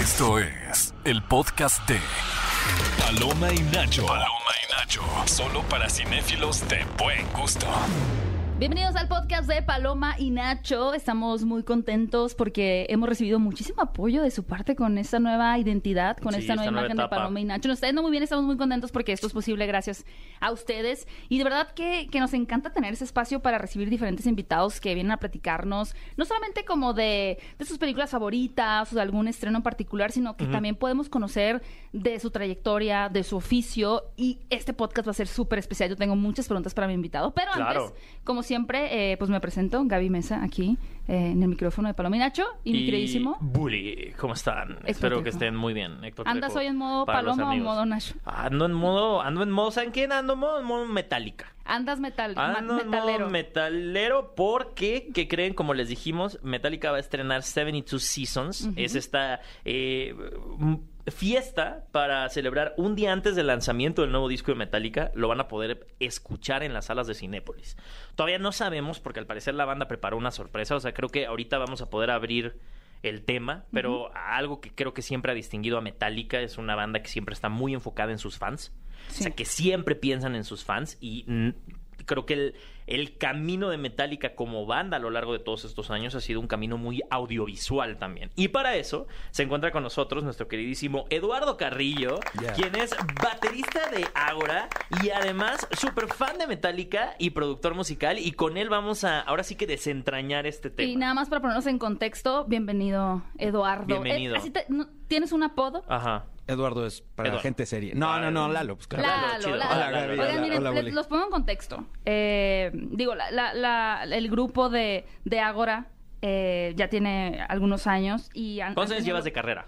Esto es el podcast de Paloma y Nacho. Paloma y Nacho. Solo para cinéfilos de buen gusto. Bienvenidos al podcast de Paloma y Nacho. Estamos muy contentos porque hemos recibido muchísimo apoyo de su parte con esta nueva identidad, con Sí, esta nueva esta nueva imagen de. Paloma y Nacho. Nos está yendo muy bien, estamos muy contentos porque esto es posible gracias a ustedes. Y de verdad que, que nos encanta tener ese espacio para recibir diferentes invitados que vienen a platicarnos, no solamente como de, de sus películas favoritas o de algún estreno en particular, sino que también podemos conocer de su trayectoria, de su oficio. Y este podcast va a ser súper especial. Yo tengo muchas preguntas para mi invitado, pero Claro. antes, como siempre, eh, pues me presento, Gaby Mesa, aquí eh, en el micrófono de Paloma y Nacho. Y, mi queridísimo, Bully, ¿cómo están? Espero que estén muy bien. Héctor ¿andas Trejo, hoy en modo Paloma o en modo Nacho? Ando en modo, ando en modo, ¿saben quién? Ando en modo, en modo metálica. Andas metal, Ando en metalero. modo metalero porque, que creen? Como les dijimos, Metallica va a estrenar 72 Seasons. Es esta eh, fiesta para celebrar un día antes del lanzamiento del nuevo disco de Metallica. Lo van a poder escuchar en las salas de Cinépolis. Todavía no sabemos porque al parecer la banda preparó una sorpresa. O sea, creo que ahorita vamos a poder abrir el tema, pero algo que creo que siempre ha distinguido a Metallica es una banda que siempre está muy enfocada en sus fans. O sea, que siempre piensan en sus fans y creo que el, el camino de Metallica como banda a lo largo de todos estos años ha sido un camino muy audiovisual también. Y para eso se encuentra con nosotros nuestro queridísimo Eduardo Carrillo, quien es baterista de Ágora y además súper fan de Metallica y productor musical. Y con él vamos a ahora sí que desentrañar este tema. Y nada más para ponernos en contexto, bienvenido, Eduardo. Bienvenido. Eh, así te- no- ¿Tienes un apodo? Ajá. Eduardo es para Eduardo. gente seria. No, no, no, Lalo, pues claro. Lalo, Lalo, chido. Lalo. Hola, Gaby. Oigan, Hola, miren, hola, les- Bully. los pongo en contexto. Eh, digo, la- la- la- el grupo de, de Ágora eh, ya tiene algunos años y... han- ¿Cuántos años llevas de carrera?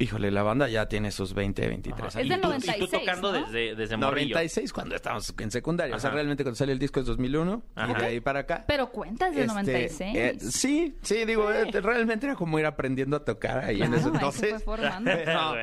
Híjole, la banda ya tiene sus 20, 23 Ajá. Es años. del y, tú, y 96, tú tocando ¿no? desde, desde morrillo. 96 cuando estábamos en secundaria. O sea, realmente cuando sale el disco es 2001 Ajá. y de ahí para acá. Pero cuentas de Este, 96. eh, sí, sí, digo, eh, realmente era como ir aprendiendo a tocar ahí en Claro, ese ahí se entonces. No,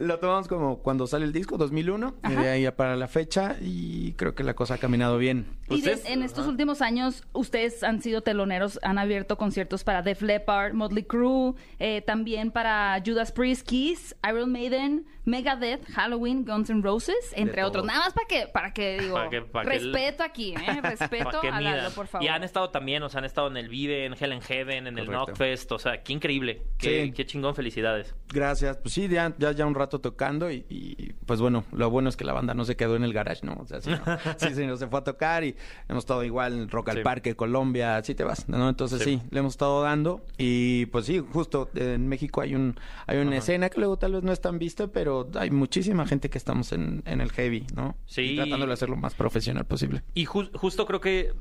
lo tomamos como cuando sale el disco, 2001, y de ahí para la fecha, y creo que la cosa ha caminado bien. Y de- en estos Ajá. últimos años, ustedes han sido teloneros, han abierto conciertos para Def Leppard, Motley Crue, eh, también para Judas Priest, Kiss, Iron Maiden, Megadeth, Halloween, Guns N' Roses, entre otros. Nada más para que, para que digo, Para que- para que el- respeto aquí, ¿eh? Respeto a Lalo, por favor. Y han estado también, o sea, han estado en el Vive, en Hell and Heaven, en el Correcto. Knockfest, o sea, qué increíble. Qué, Sí. qué chingón, felicidades. Gracias. Pues sí, ya, ya, ya un rato tocando y, y, pues bueno, lo bueno es que la banda no se quedó en el garage, ¿no? O sea, sí, no, sí, sí, no se fue a tocar y hemos estado igual en Rock al Sí. Parque, Colombia, así te vas, ¿no? Entonces Sí. sí. le hemos estado dando y pues sí, justo en México hay un hay una Ajá. escena que luego tal vez no es tan vista, pero hay muchísima gente que estamos en, en el heavy, ¿no? Sí. Y tratando de hacer lo más profesional posible. Y ju- justo creo que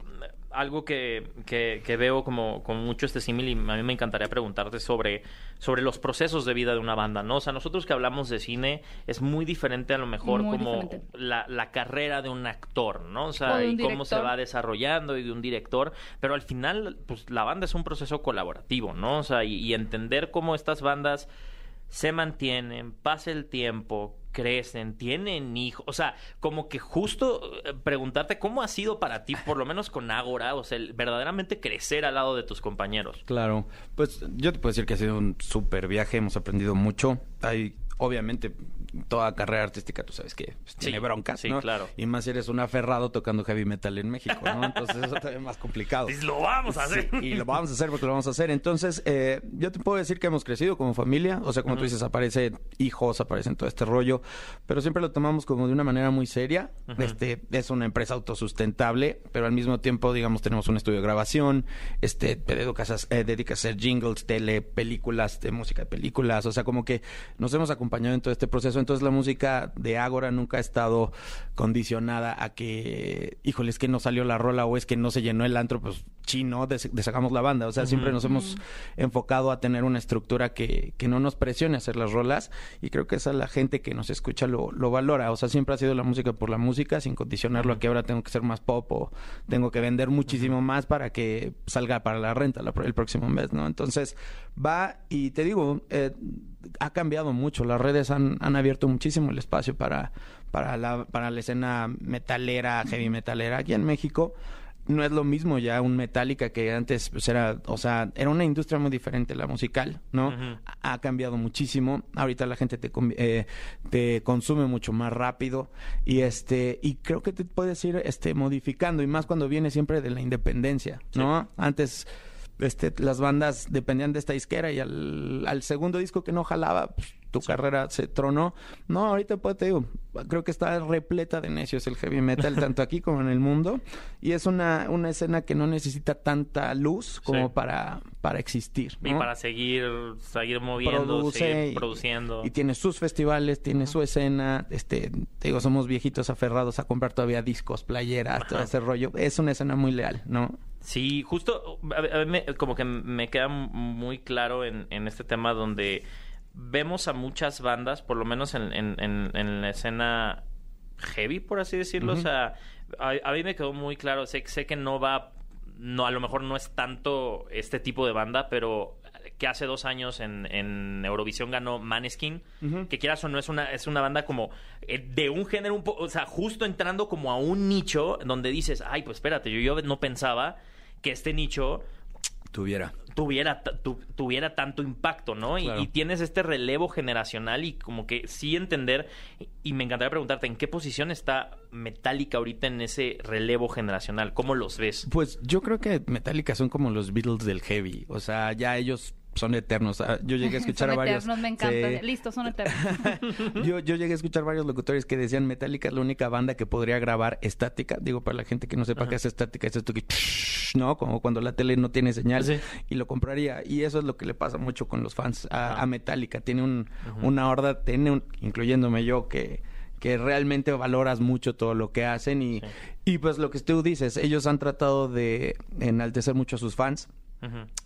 algo que, que- que veo como, como mucho este símil y a mí me encantaría preguntarte sobre, sobre los procesos de vida de una banda, ¿no? O sea, nosotros que hablamos de cine es muy diferente a lo mejor Muy como la, la carrera de un actor, ¿no? O sea, y cómo se director. va desarrollando y de un director, pero al final, pues la banda es un proceso colaborativo, ¿no? O sea, y, y entender cómo estas bandas se mantienen, pasa el tiempo, crecen, tienen hijos, o sea, como que justo eh, preguntarte cómo ha sido para ti, por lo menos con Ágora, o sea, verdaderamente crecer al lado de tus compañeros. Claro, pues yo te puedo decir que ha sido un súper viaje, hemos aprendido mucho. Hay, obviamente, toda carrera artística, tú sabes que pues, tiene Sí, broncas, sí, ¿no? claro. Y más si eres un aferrado tocando heavy metal en México, ¿no? Entonces eso es más complicado. Lo vamos a hacer. Sí, y lo vamos a hacer porque lo vamos a hacer. Entonces, eh, yo te puedo decir que hemos crecido como familia. O sea, como tú dices, aparecen hijos, aparecen todo este rollo. Pero siempre lo tomamos como de una manera muy seria. Este, es una empresa autosustentable, pero al mismo tiempo, digamos, tenemos un estudio de grabación. Este, te dedicas a, eh, dedicas a hacer jingles, tele, películas, de música de películas. O sea, como que nos hemos acompañado en todo este proceso. Entonces, la música de Ágora nunca ha estado condicionada a que, híjole, es que no salió la rola o es que no se llenó el antro, pues chino, des- desacamos la banda. O sea, siempre nos hemos enfocado a tener una estructura que, que no nos presione a hacer las rolas y creo que esa la gente que nos escucha lo, lo valora. O sea, siempre ha sido la música por la música, sin condicionarlo a que ahora tengo que ser más pop o tengo que vender muchísimo más para que salga para la renta la- el próximo mes, ¿no? Entonces, va y te digo, eh, ha cambiado mucho. Las redes han, han abierto muchísimo el espacio para, para, la, para la escena metalera, heavy metalera aquí en México. no es lo mismo ya un Metallica que antes pues era, o sea, era una industria muy diferente la musical, ¿no? Ha cambiado muchísimo. Ahorita la gente te, eh, te consume mucho más rápido y este y creo que te puedes ir este modificando y más cuando viene siempre de la independencia, ¿no? Antes este, las bandas dependían de esta disquera y al, al segundo disco que no jalaba, pues, tu carrera se tronó. No, ahorita pues te digo, creo que está repleta de necios el heavy metal, tanto aquí como en el mundo. Y es una, una escena que no necesita tanta luz como Sí. para, para existir. Y para seguir, seguir moviendo, Produce seguir y- produciendo. Y tiene sus festivales, tiene su escena. Este, te digo, somos viejitos aferrados a comprar todavía discos, playeras, todo ese rollo. Es una escena muy leal, ¿no? Sí, justo, a a me- como que me queda muy claro en, en este tema donde vemos a muchas bandas, por lo menos en, en- en- en la escena heavy, por así decirlo. O sea, a, a mí me quedó muy claro, sé, sé que no va, no, a lo mejor no es tanto este tipo de banda, pero que hace dos años en, en Eurovisión ganó Maneskin, que quieras o no es una, es una banda como eh, de un género un poco, o sea, justo entrando como a un nicho donde dices, ay, pues espérate, yo, yo no pensaba que este nicho Tuviera. Tuviera, tu- tuviera tanto impacto, ¿no? Y- Claro. Y, tienes este relevo generacional y como que sí entender, y me encantaría preguntarte, ¿en qué posición está Metallica ahorita en ese relevo generacional? ¿Cómo los ves? Pues yo creo que Metallica son como los Beatles del heavy. O sea, ya ellos son eternos. Ah, Yo llegué a escuchar son a varios. eternos, me encanta. Sí. Listo, son eternos. yo, yo llegué a escuchar varios locutores que decían Metallica es la única banda que podría grabar estática. Digo, para la gente que no sepa qué es estática, es esto que... ¿No? Como cuando la tele no tiene señal. Sí. Y lo compraría. Y eso es lo que le pasa mucho con los fans a, Metallica. Tiene un, una horda, tiene un- incluyéndome yo, que que realmente valoras mucho todo lo que hacen y, Sí. y pues lo que tú dices, ellos han tratado de enaltecer mucho a sus fans,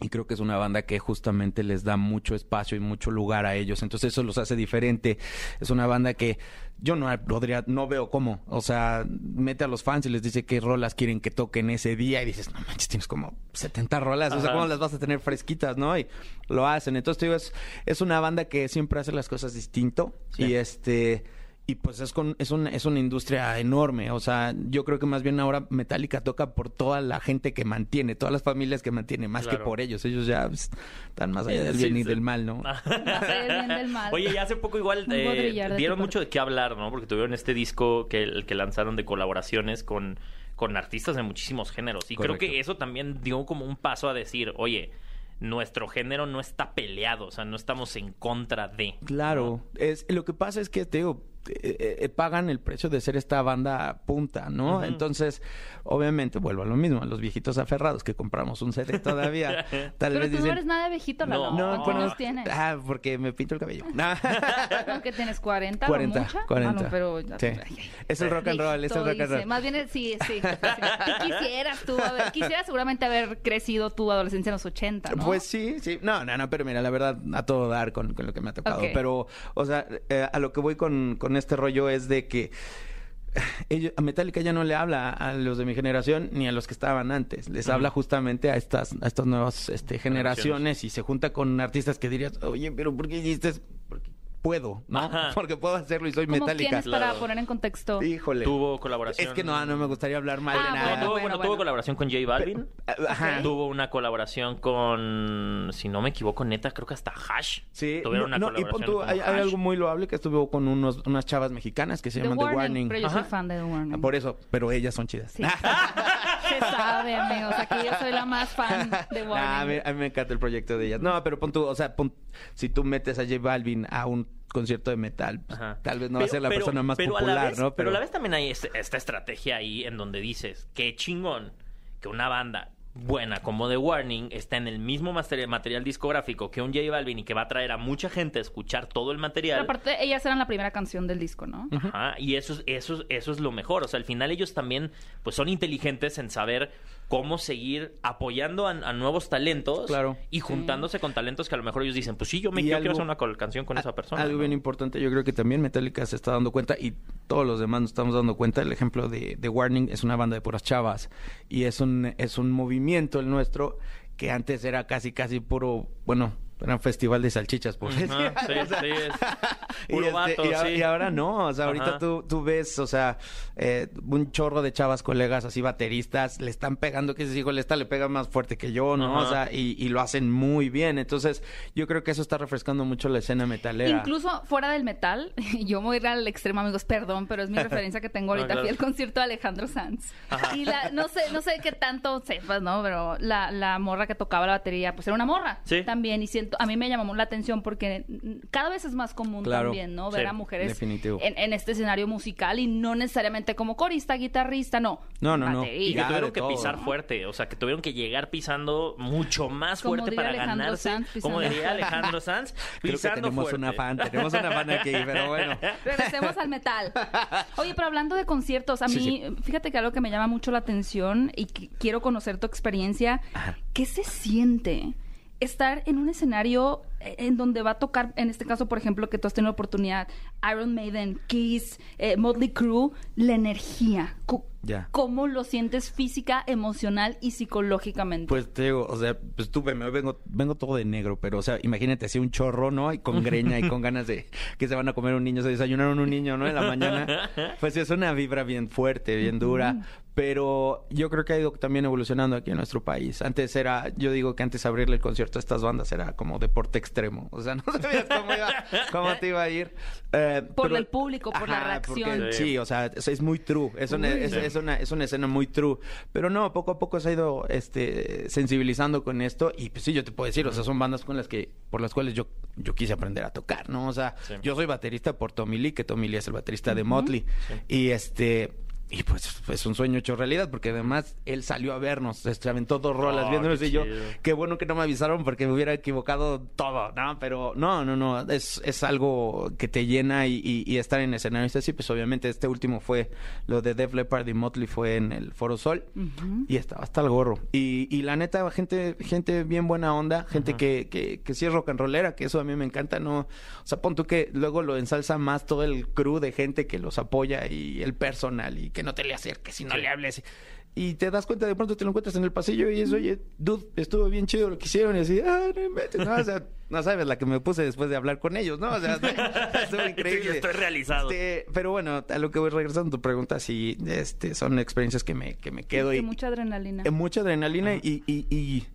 Y creo que es una banda que justamente les da mucho espacio y mucho lugar a ellos. Entonces eso los hace diferente. Es una banda que yo no podría, no veo cómo. O sea, mete a los fans y les dice qué rolas quieren que toquen ese día y dices, no manches, tienes como 70 rolas. O sea. ¿cómo las vas a tener fresquitas, no? Y lo hacen. Entonces, te digo, es, es una banda que siempre hace las cosas distinto Sí. y este... Y pues es, con, es, una, es una industria enorme. O sea, yo creo que más bien ahora Metallica toca por toda la gente que mantiene, todas las familias que mantiene, más Claro. que por ellos. Ellos ya pues, están más allá del Sí, bien y sí. del mal, ¿no? Más allá del bien del mal. Oye, y hace poco igual Un eh, dieron parte. mucho de qué hablar, ¿no? Porque tuvieron este disco que, el que lanzaron de colaboraciones con, con artistas de muchísimos géneros. Y creo que eso también dio como un paso a decir, oye, nuestro género no está peleado, o sea, no estamos en contra de. Claro, es lo que pasa es que te digo, eh, eh, pagan el precio de ser esta banda punta, ¿no? Entonces, obviamente vuelvo a lo mismo, a los viejitos aferrados que compramos un CD todavía, tal Pero vez tú no eres nada viejito, No, Lalo. no, ¿Cuántos bueno, años tienes? ah, porque me pinto el cabello. No. ¿Con que tienes 40 40, o mucha? 40. Ah, no, pero... ya- Sí. ay, ay. Es el rock and roll, es el rock and roll. Más bien, es- sí, sí. Quisieras tú, haber- quisieras seguramente haber crecido tu adolescencia en los 80, ¿no? Pues sí, sí. No, no, no, pero mira, la verdad, a todo dar con, con lo que me ha tocado. Pero, o sea, eh, a lo que voy con, con este rollo es de que ellos, a Metallica ya no le habla a los de mi generación ni a los que estaban antes. Les habla justamente a estas, a estas nuevas este, Generaciones. y se junta con artistas que dirías, oye, pero ¿por qué hiciste? eso?" Porque puedo, ¿no? Porque puedo hacerlo y soy ¿Cómo Metallica. quiénes para Claro. poner en contexto? Híjole. Tuvo colaboración. Es que no, no me gustaría hablar mal Ah, de nada. tuvo, bueno, bueno, bueno. tuvo colaboración con J Balvin. Ajá. Tuvo una colaboración con, si no me equivoco, neta, creo que hasta Hash. Sí, Tuvieron no, una no, y pon colaboración tú, con hay, algo muy loable que estuvo con unos, unas chavas mexicanas que se The llaman Warning, The Warning. pero yo soy Ajá. fan de The Warning. Por eso, pero ellas son chidas. Sí. Se sabe, amigos. Aquí yo soy la más fan de. Nah, a, mí, a mí me encanta el proyecto de ellas. No, pero pon tú, o sea, pon- si tú metes a J Balvin a un concierto de metal, pues, tal vez no va a ser la pero- persona más pero a la popular, vez- ¿no? Pero a la vez también hay este- esta estrategia ahí en donde dices, qué chingón que una banda buena como The Warning está en el mismo material discográfico que un J Balvin y que va a traer a mucha gente a escuchar todo el Pero material. aparte, ellas eran la primera canción del disco, ¿no? Ajá, y eso es, eso, es- eso es lo mejor. O sea, al final ellos también pues son inteligentes en saber cómo seguir apoyando a, a nuevos talentos Claro. y juntándose con talentos que a lo mejor ellos dicen, pues sí, yo me Y yo algo- quiero hacer una canción con A- esa persona. Algo ¿no? bien importante, yo creo que también Metallica se está dando cuenta y todos los demás nos estamos dando cuenta. El ejemplo de, de Warning es una banda de puras chavas y es un, es un movimiento el nuestro que antes era casi, casi puro, bueno, era un festival de salchichas, por decir. Ajá, sí, sí, es Y, este, vato, y a- sí. y ahora no, o sea, ahorita tú, tú ves, o sea, eh, un chorro de chavas colegas así bateristas, le están pegando, que dices, híjole, esta le pega más fuerte que yo, ¿no? Ajá. O sea, y, y lo hacen muy bien. Entonces, yo creo que eso está refrescando mucho la escena metalera. Incluso fuera del metal, yo voy a ir al extremo, amigos, perdón, pero es mi referencia que tengo ahorita. No, claro. Fui al concierto de Alejandro Sanz. Y la, no sé, no sé qué tanto sepas, ¿no? Pero la, la morra que tocaba la batería, pues era una morra Sí. también. Y siento, a mí me llamó la atención porque cada vez es más común Claro. también, ¿no? Ver Sí, a mujeres definitivo. en, en este escenario musical y no necesariamente como corista, guitarrista, no. No, no, no. Y que tuvieron que todo, pisar ¿no? fuerte, o sea, que tuvieron que llegar pisando mucho más Como fuerte para Alejandro ganarse. Sanz, pisando como diría. Alejandro Sanz, Creo que pisando tenemos fuerte. una fan, tenemos una fan aquí, pero bueno. Regresemos al metal. Oye, pero hablando de conciertos, a mí, Sí, fíjate que algo que me llama mucho la atención y que quiero conocer tu experiencia, ¿qué se siente estar en un escenario eh, en donde va a tocar, en este caso, por ejemplo, que tú has tenido la oportunidad, Iron Maiden, Kiss, eh, Motley Crue, la energía? ¿Cómo lo sientes física, emocional y psicológicamente? Pues te digo, o sea, pues tú me vengo, vengo todo de negro, pero o sea, imagínate así un chorro, ¿no? Y con greña y con ganas de que se van a comer un niño, se desayunaron un niño, ¿no? En la mañana. Pues es una vibra bien fuerte, bien dura. Pero yo creo que ha ido también evolucionando aquí en nuestro país. Antes era, yo digo que antes abrirle el concierto a estas bandas era como deporte extremo. O sea, no sabías cómo, iba, cómo te iba a ir. Eh, Por pero- el público, por la porque reacción. sí, o sea, es, es muy true. Es una, es, es una, es una escena muy true. Pero no, poco a poco se ha ido este, sensibilizando con esto. Y pues sí, yo te puedo decir, o sea, son bandas con las que, por las cuales yo, yo quise aprender a tocar, ¿no? O sea, Sí. yo soy baterista por Tommy Lee, que Tommy Lee es el baterista de Motley. Y este. Y pues es un sueño hecho realidad, porque además él salió a vernos, se aventó dos rolas Oh, viéndonos y yo, qué bueno que no me avisaron porque me hubiera equivocado todo, ¿no? Pero no, no, no, es, es algo que te llena y, y- y estar en escenarios así, pues obviamente este último fue lo de Def Leppard y Motley fue en el Foro Sol y estaba hasta el gorro. Y, y la neta, gente, gente bien buena onda, gente que, que, que sí es rock and rollera, que eso a mí me encanta, ¿no? O sea, pon tú que luego lo ensalza más todo el crew de gente que los apoya y el personal y que no te le acerques y no le hables. Y te das cuenta, de pronto te lo encuentras en el pasillo y es, oye, dude, estuvo bien chido lo que hicieron. Y así, ah, no inventes, no, o sea, no sabes la que me puse después de hablar con ellos, ¿no? O sea, estuvo increíble. Estoy realizado. Este, pero bueno, a lo que voy regresando a tu pregunta, sí, este, son experiencias que me, que me quedo Sí, y mucha adrenalina. eh, mucha adrenalina y, y, y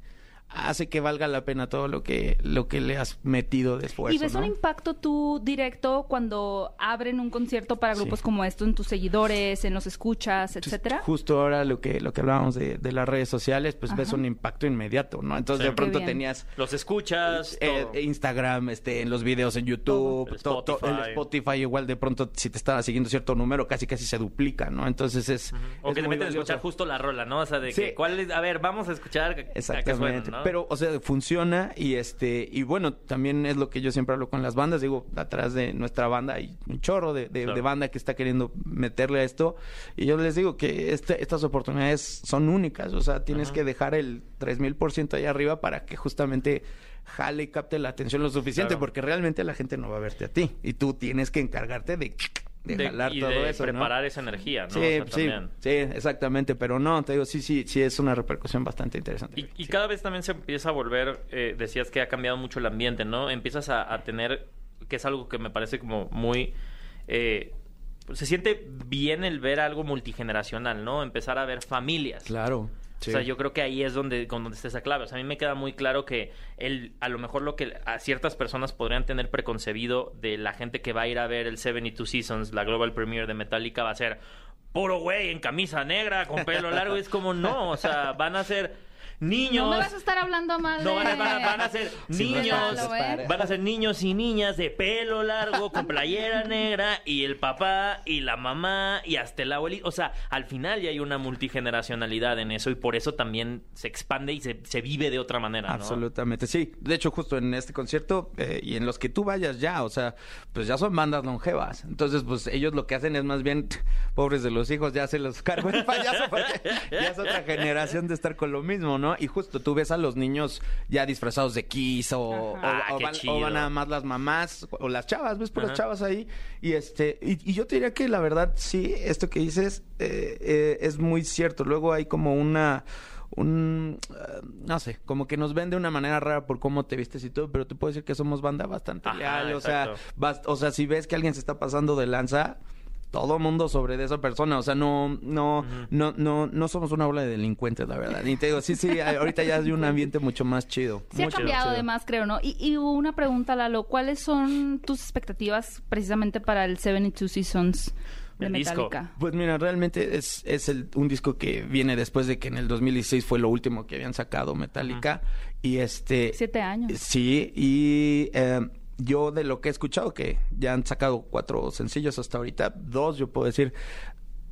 hace que valga la pena todo lo que, lo que le has metido de esfuerzo. ¿Y ves ¿no? un impacto tú directo cuando abren un concierto para grupos Sí. como esto en tus seguidores, en los escuchas, etcétera? Justo ahora lo que, lo que hablábamos de, de las redes sociales, pues ves Ajá. un impacto inmediato, ¿no? Entonces Sí. de pronto tenías Los escuchas, eh, todo. Instagram, este, en los videos en YouTube, El to- to- el Spotify. Spotify igual de pronto si te estaba siguiendo cierto número casi casi se duplica, ¿no? Entonces es O es que te muy meten a escuchar justo la rola, ¿no? O sea, de Sí. que, ¿cuál es? A ver, vamos a escuchar a que Exactamente. suena, ¿no? Pero, o sea, funciona y este, y bueno, también es lo que yo siempre hablo con las bandas. Digo, atrás de nuestra banda hay un chorro de, de- Claro. de banda que está queriendo meterle a esto. Y yo les digo que este- estas oportunidades son únicas. O sea, tienes Ajá. que dejar el 3000% ahí arriba para que justamente jale y capte la atención lo suficiente, Claro. porque realmente la gente no va a verte a ti. Y tú tienes que encargarte de, de, De- jalar y todo de eso. ¿no? preparar esa energía, ¿no? Sí, O sea, sí, sí, exactamente, pero no, te digo, sí, sí, sí es una repercusión bastante interesante. Y, y Sí. cada vez también se empieza a volver, eh, decías que ha cambiado mucho el ambiente, ¿no? Empiezas a, a tener, que es algo que me parece como muy... eh, se siente bien el ver algo multigeneracional, ¿no? Empezar a ver familias. Claro. O sea, yo creo que ahí es donde, con donde está esa clave. O sea, a mí me queda muy claro que el, a lo mejor lo que a ciertas personas podrían tener preconcebido de la gente que va a ir a ver el 72 Seasons, la Global Premiere de Metallica, va a ser puro güey en camisa negra, con pelo largo. Es como no, o sea, van a ser niños. No me vas a estar hablando mal No, van a, de- van a- van a ser Sí, niños, ¿eh? van a ser niños y niñas de pelo largo, con playera negra, y el papá, y la mamá, y hasta el abuelito. O sea, al final ya hay una multigeneracionalidad en eso, y por eso también se expande y se, se vive de otra manera, ¿no? Absolutamente, sí. De hecho, justo en este concierto eh, y en los que tú vayas ya, o sea, pues ya son bandas longevas. Entonces, pues ellos lo que hacen es más bien, pobres de los hijos, ya se los cargo el payaso porque ya es otra generación de estar con lo mismo, ¿no? Y justo tú ves a los niños ya disfrazados de Kiss o. Ah, o van, o van nada más las mamás o las chavas, ves por las chavas ahí. Y este y, y yo te diría que la verdad, sí, esto que dices eh, eh, es muy cierto. Luego hay como una un, eh, no sé, como que nos ven de una manera rara por cómo te vistes y todo, pero te puedo decir que somos banda bastante Ajá, leal, o sea, o sea, si ves que alguien se está pasando de lanza, todo mundo sobre de esa persona, o sea, no, no, no, no, no somos una bola de delincuentes, la verdad. Y te digo, sí, sí, ahorita ya hay un ambiente mucho más chido. Sí ha cambiado además, creo, ¿no? Y, y una pregunta, Lalo. ¿Cuáles son tus expectativas precisamente para el 72 Seasons de El disco. Metallica? Pues mira, realmente es, es el- un disco que viene después de que en el 2016 fue lo último que habían sacado Metallica. Y este... Siete años. Sí, y eh, yo de lo que he escuchado, que ya han sacado cuatro sencillos hasta ahorita, dos, yo puedo decir,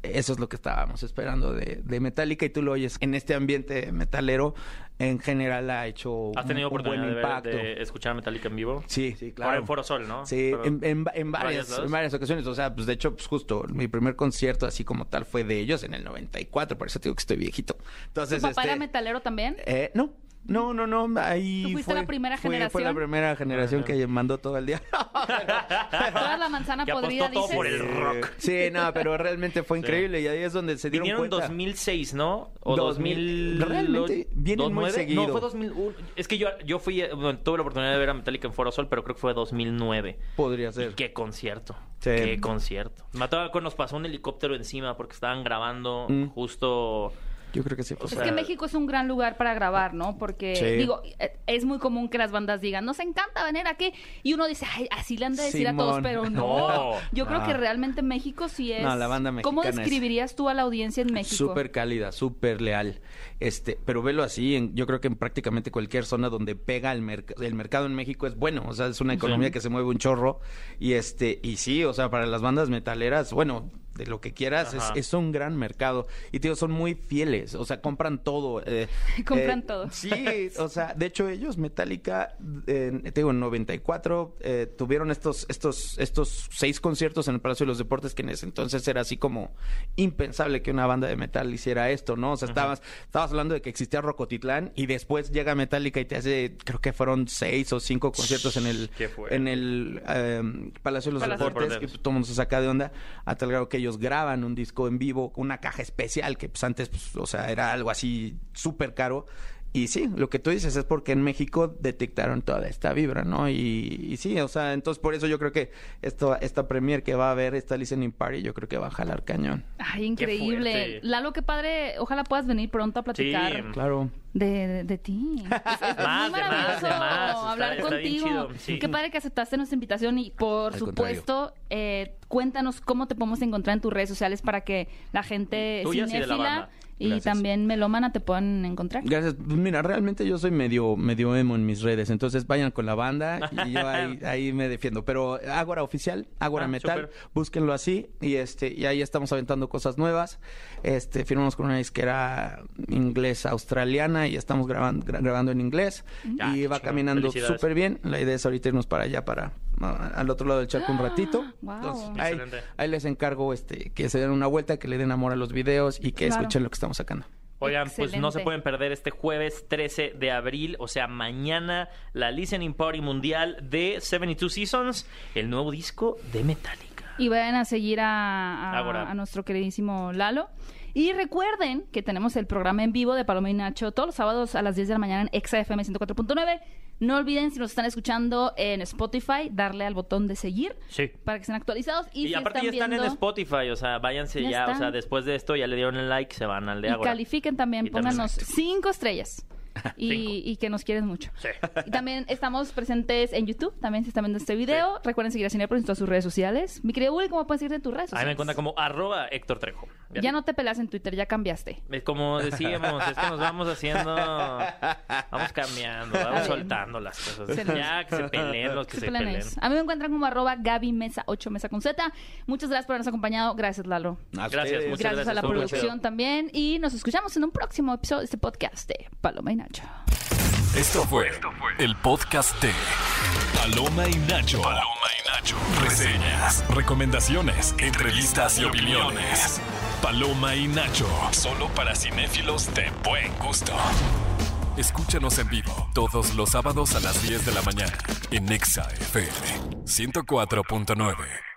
eso es lo que estábamos esperando de, de Metallica y tú lo oyes en este ambiente metalero, en general ha hecho ¿Has tenido un, oportunidad buen de, ver- impacto. de escuchar a Metallica en vivo? Sí, sí, claro. Ahora en Foro Sol, ¿no? Sí, Pero- en, en, en ¿Varias en varias ocasiones. O sea, pues de hecho, pues justo mi primer concierto así como tal fue de ellos en el 94, por eso te digo que estoy viejito. ¿Tu Entonces, papá era este, metalero también? eh, no. No, no, no, ahí ¿Tú fuiste fue, la primera fue- Fue la generación? primera generación que mandó todo el día. Toda la manzana Que podrida, todo dices. por el rock. Sí, no, pero realmente fue increíble y ahí es donde se dieron Vinieron en cuenta. 2006, ¿no? O 2000. 2000... Realmente, vienen muy 2009. seguido. No, fue 2001. Es que yo, yo fui, eh, bueno, tuve la oportunidad de ver a Metallica en Foro Sol, pero creo que fue 2009. Podría Y ser. qué concierto. Sí. Qué concierto. Acuerdo que nos pasó un helicóptero encima porque estaban grabando Mm. justo... Yo creo que sí. O Es que México es un gran lugar para grabar, ¿no? Porque, Sí. digo, eh, es muy común que las bandas digan, nos encanta venir aquí. Y uno dice, ay, así le han de decir a todos, pero no. No. Yo creo Ah. que realmente México sí es. No, la banda ¿Cómo mexicana es- describirías tú a la audiencia en México? Súper cálida, súper leal. Este, pero velo así, en- yo creo que en prácticamente cualquier zona donde pega el, merc- el mercado en México es bueno, o sea, es una economía que se mueve un chorro y este, y sí, o sea, para las bandas metaleras, bueno, de lo que quieras, es, un gran mercado. Y tío, son muy fieles, o sea, compran todo. eh, Compran eh, todo. Sí, o sea, de hecho ellos, Metallica, en- te digo, en 94, eh, tuvieron estos, estos, estos seis conciertos en el Palacio de los Deportes, que en ese entonces era así como impensable que una banda de metal hiciera esto, ¿no? O sea, estabas, estabas hablando de que existía Rocotitlán y después llega Metallica y te hace, creo que fueron seis o cinco conciertos en el, en el eh, Palacio de los Palacio de Deportes, Deportes. que todo el mundo se saca de onda, a tal grado que ellos graban un disco en vivo, una caja especial, que pues antes, pues, o sea, era algo así súper caro. Y sí, lo que tú dices es porque en México detectaron toda esta vibra, ¿no? Y, y sí, o sea, entonces por eso yo creo que esto, esta premier que va a haber, esta listening party, yo creo que va a jalar cañón. Ay, increíble. Lalo, qué padre. Ojalá puedas venir pronto a platicar Sí. Claro. de, de, de ti. Es, es- Más, muy de más, maravilloso de más. Está- hablar está contigo. chido, sí. Qué padre que aceptaste nuestra invitación y por Al supuesto, eh, cuéntanos cómo te podemos encontrar en tus redes sociales para que la gente Tuyas cinéfila. Y Gracias. también melómana te puedan encontrar. Gracias. Pues mira, realmente yo soy medio, medio emo en mis redes, entonces vayan con la banda y yo ahí, ahí me defiendo. Pero Ágora Oficial, Ágora Ah, Metal, búsquenlo así y este, y ahí estamos aventando cosas nuevas. Este, firmamos con una disquera inglesa australiana y estamos grabando, gra- grabando en inglés y va caminando súper bien. La idea es ahorita irnos para allá, para al otro lado del charco un ratito. Wow. Entonces, ahí, les encargo este, que se den una vuelta, que le den amor a los videos y que Claro. escuchen lo que estamos sacando. Oigan, pues no se pueden perder este jueves 13 de abril, o sea, mañana, la Listening Party Mundial de 72 Seasons, el nuevo disco de Metallica. Y vayan a seguir a, a- Ahora. a nuestro queridísimo Lalo. Y recuerden que tenemos el programa en vivo de Paloma y Nacho todos los sábados a las 10 de la mañana en ExaFM 104.9. No olviden, si nos están escuchando en Spotify, darle al botón de seguir Sí. para que estén actualizados. Y, Y, si aparte ya están están en viendo- Spotify, o sea, váyanse Ya ya, o están. sea, después de esto ya le dieron el like, se van al de Y califiquen también, Y también- pónganos cinco estrellas. Y, que nos quieren mucho. Sí. Y también estamos presentes en YouTube, también si están viendo este video. Recuerden seguir a Cinepolis en todas sus redes sociales. Mi querido Uli, ¿cómo pueden seguirte en tus redes A mí sociales? me encuentran como arroba Héctor Trejo. Ya no te pelas en Twitter, ya cambiaste. Es como decíamos, es que nos vamos haciendo, vamos cambiando, vamos soltando las cosas. Se Ya que se peleen los que Se se, peleen. A mí me encuentran como arroba Gaby Mesa 8 Mesa con Z. Muchas gracias por habernos acompañado. Gracias, Lalo. A Gracias, muchas Gracias, a la producción también. Y nos escuchamos en un próximo episodio de este podcast de Paloma y Esto fue el podcast de Paloma y Nacho. Paloma y Nacho. Reseñas, recomendaciones, entrevistas y opiniones. Paloma y Nacho. Solo para cinéfilos de buen gusto. Escúchanos en vivo todos los sábados a las 10 de la mañana en Nexa FM 104.9.